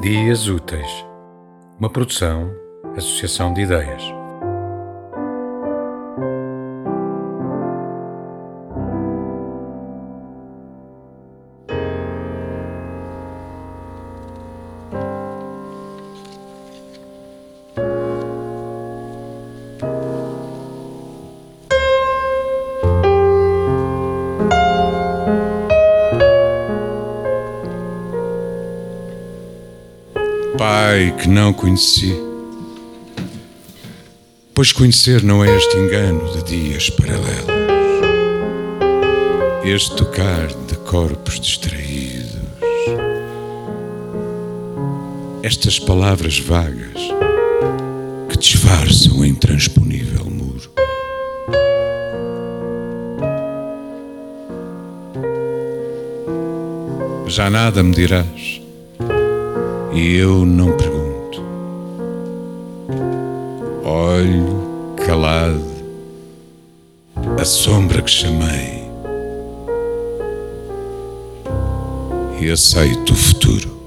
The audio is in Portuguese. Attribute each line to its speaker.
Speaker 1: Dias Úteis, uma produção, associação de ideias.
Speaker 2: Pai que não conheci. Pois conhecer não é este engano de dias paralelos, este tocar de corpos distraídos, estas palavras vagas que disfarçam em transponível muro. Já nada me dirás e eu não pergunto. Olho calado a sombra que chamei e aceito o futuro.